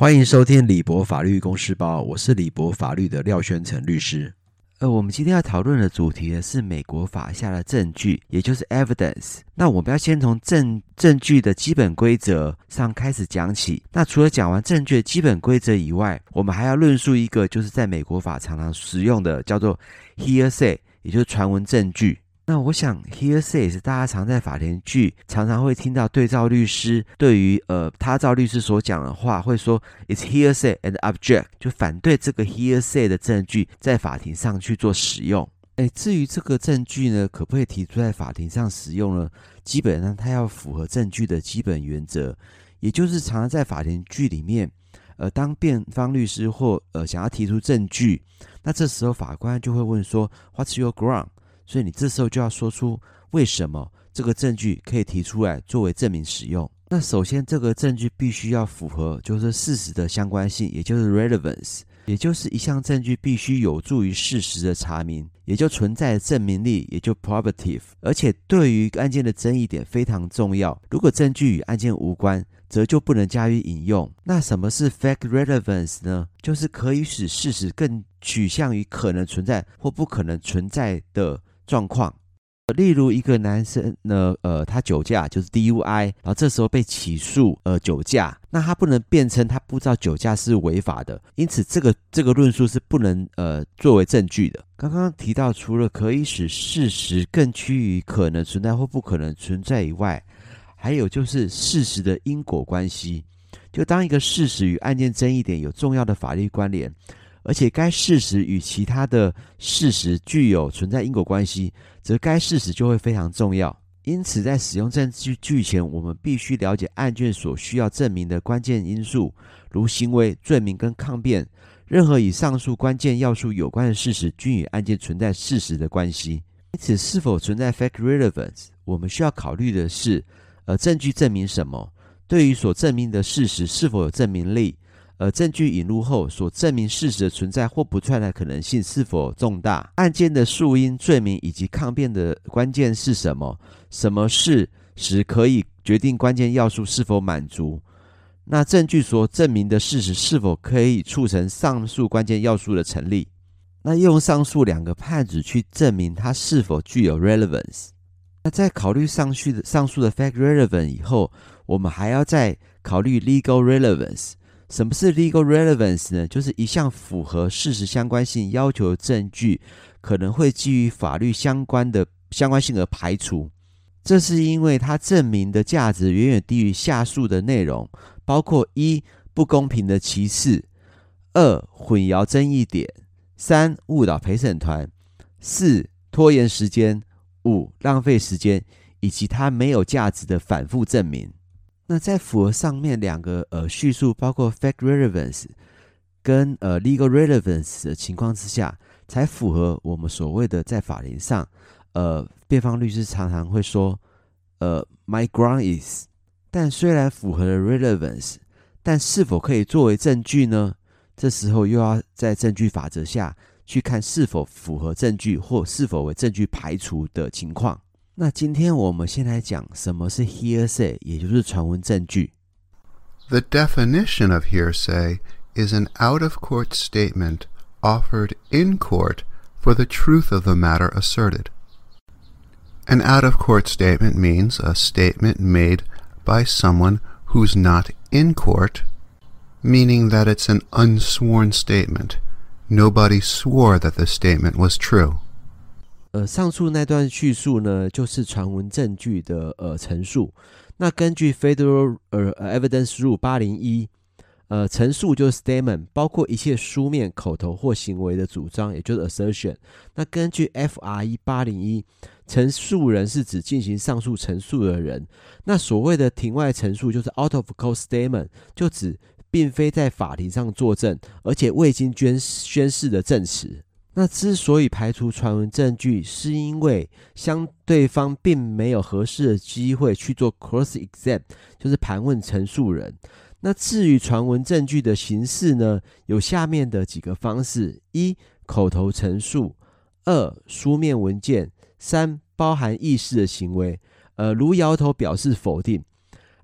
欢迎收听李博法律公司包，我是李博法律的廖宣成律师。呃，我们今天要讨论的主题呢是美国法下的证据，也就是 evidence。那我们要先从证证据的基本规则上开始讲起。那除了讲完证据的基本规则以外，我们还要论述一个就是在美国法常常使用的叫做 hearsay，也就是传闻证据。那我想，hearsay 是大家常在法庭剧常常会听到对照律师对于呃他照律师所讲的话，会说 it's hearsay and object，就反对这个 hearsay 的证据在法庭上去做使用。诶，至于这个证据呢，可不可以提出在法庭上使用呢？基本上它要符合证据的基本原则，也就是常常在法庭剧里面，呃，当辩方律师或呃想要提出证据，那这时候法官就会问说，What's your ground？所以你这时候就要说出为什么这个证据可以提出来作为证明使用。那首先，这个证据必须要符合就是事实的相关性，也就是 relevance，也就是一项证据必须有助于事实的查明，也就存在证明力，也就 probative。而且对于案件的争议点非常重要。如果证据与案件无关，则就不能加以引用。那什么是 fact relevance 呢？就是可以使事实更取向于可能存在或不可能存在的。状况，例如一个男生呢，呃，他酒驾就是 DUI，然后这时候被起诉，呃，酒驾，那他不能辩称他不知道酒驾是违法的，因此这个这个论述是不能呃作为证据的。刚刚提到，除了可以使事实更趋于可能存在或不可能存在以外，还有就是事实的因果关系，就当一个事实与案件争议点有重要的法律关联。而且该事实与其他的事实具有存在因果关系，则该事实就会非常重要。因此，在使用证据据前，我们必须了解案件所需要证明的关键因素，如行为、罪名跟抗辩。任何与上述关键要素有关的事实，均与案件存在事实的关系。因此，是否存在 fact relevance，我们需要考虑的是：呃，证据证明什么？对于所证明的事实是否有证明力？而证据引入后，所证明事实的存在或不存在的可能性是否重大？案件的诉因、罪名以及抗辩的关键是什么？什么事实可以决定关键要素是否满足？那证据所证明的事实是否可以促成上述关键要素的成立？那用上述两个判子去证明它是否具有 relevance？那在考虑上述的上述的 fact relevance 以后，我们还要再考虑 legal relevance。什么是 legal relevance 呢？就是一项符合事实相关性要求的证据，可能会基于法律相关的相关性而排除。这是因为它证明的价值远远低于下述的内容，包括一不公平的歧视，二混淆争议点，三误导陪审团，四拖延时间，五浪费时间，以及它没有价值的反复证明。那在符合上面两个呃叙述，包括 fact relevance 跟呃 legal relevance 的情况之下，才符合我们所谓的在法庭上，呃，辩方律师常常会说，呃，my ground is。但虽然符合了 relevance，但是否可以作为证据呢？这时候又要在证据法则下去看是否符合证据或是否为证据排除的情况。那今天我们先来讲什么是 hearsay，也就是传闻证据。The definition of hearsay is an out-of-court statement offered in court for the truth of the matter asserted. An out-of-court statement means a statement made by someone who's not in court, meaning that it's an unsworn statement. Nobody swore that the statement was true. 呃，上述那段叙述呢，就是传闻证据的呃陈述。那根据 Federal 呃 Evidence Rule 八零一，呃，陈述就是 statement，包括一切书面、口头或行为的主张，也就是 assertion。那根据 FRE 八零一，陈述人是指进行上述陈述的人。那所谓的庭外陈述就是 out of court statement，就指并非在法庭上作证，而且未经宣宣誓的证词。那之所以排除传闻证据，是因为相对方并没有合适的机会去做 cross exam，就是盘问陈述人。那至于传闻证据的形式呢，有下面的几个方式：一、口头陈述；二、书面文件；三、包含意识的行为，呃，如摇头表示否定。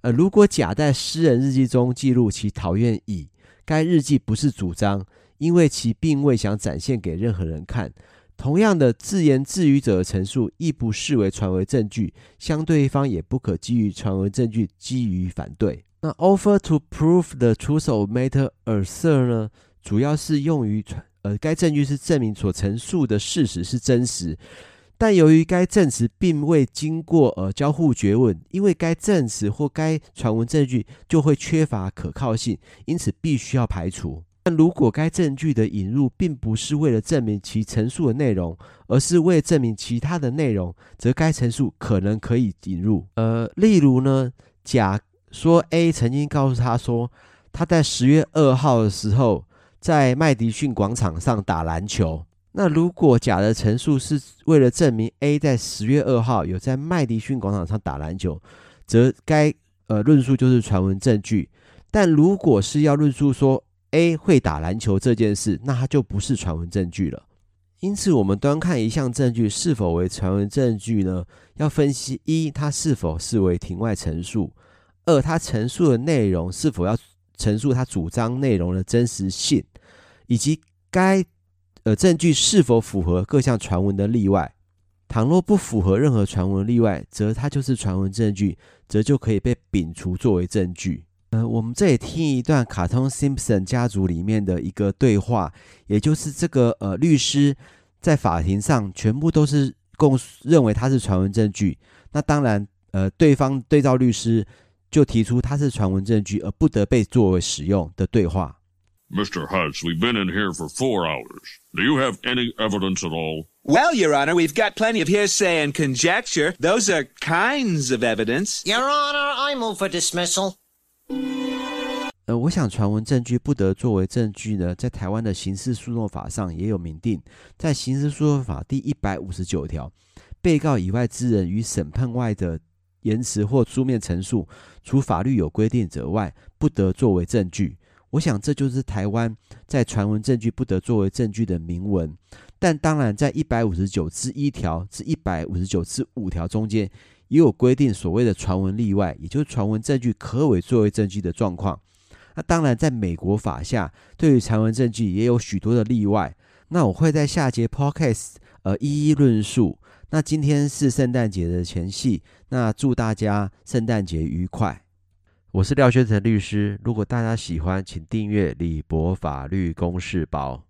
呃，如果甲在私人日记中记录其讨厌乙，该日记不是主张，因为其并未想展现给任何人看。同样的，自言自语者的陈述亦不视为传为证据，相对方也不可基于传为证据基于反对。那 offer to prove the truth of matter assert 呢，主要是用于传呃，该证据是证明所陈述的事实是真实。但由于该证词并未经过呃交互詰问，因为该证词或该传闻证据就会缺乏可靠性，因此必须要排除。但如果该证据的引入并不是为了证明其陈述的内容，而是为了证明其他的内容，则该陈述可能可以引入。呃，例如呢，甲说 A 曾经告诉他说，他在十月二号的时候在麦迪逊广场上打篮球。那如果甲的陈述是为了证明 A 在十月二号有在麦迪逊广场上打篮球，则该呃论述就是传闻证据。但如果是要论述说 A 会打篮球这件事，那它就不是传闻证据了。因此，我们端看一项证据是否为传闻证据呢？要分析一，它是否视为庭外陈述；二，它陈述的内容是否要陈述它主张内容的真实性，以及该。呃，证据是否符合各项传闻的例外？倘若不符合任何传闻例外，则它就是传闻证据，则就可以被摒除作为证据。呃，我们这里听一段卡通 Simpson 家族里面的一个对话，也就是这个呃律师在法庭上全部都是供认为他是传闻证据。那当然，呃，对方对照律师就提出他是传闻证据，而不得被作为使用的对话。Mr. Hutz, we've been in here for four hours. Do you have any evidence at all? Well, Your Honor, we've got plenty of hearsay and conjecture. Those are kinds of evidence. Your Honor, I move for dismissal. 呃，我想传闻证据不得作为证据呢，在台湾的刑事诉讼法上也有明定，在刑事诉讼法第一百五十九条，被告以外之人与审判外的言辞或书面陈述，除法律有规定者外，不得作为证据。我想这就是台湾在传闻证据不得作为证据的明文，但当然在一百五十九之一条至一百五十九之五条中间也有规定所谓的传闻例外，也就是传闻证据可为作为证据的状况。那当然在美国法下，对于传闻证据也有许多的例外。那我会在下节 podcast 呃一一论述。那今天是圣诞节的前夕，那祝大家圣诞节愉快。我是廖学成律师，如果大家喜欢，请订阅李博法律公示包。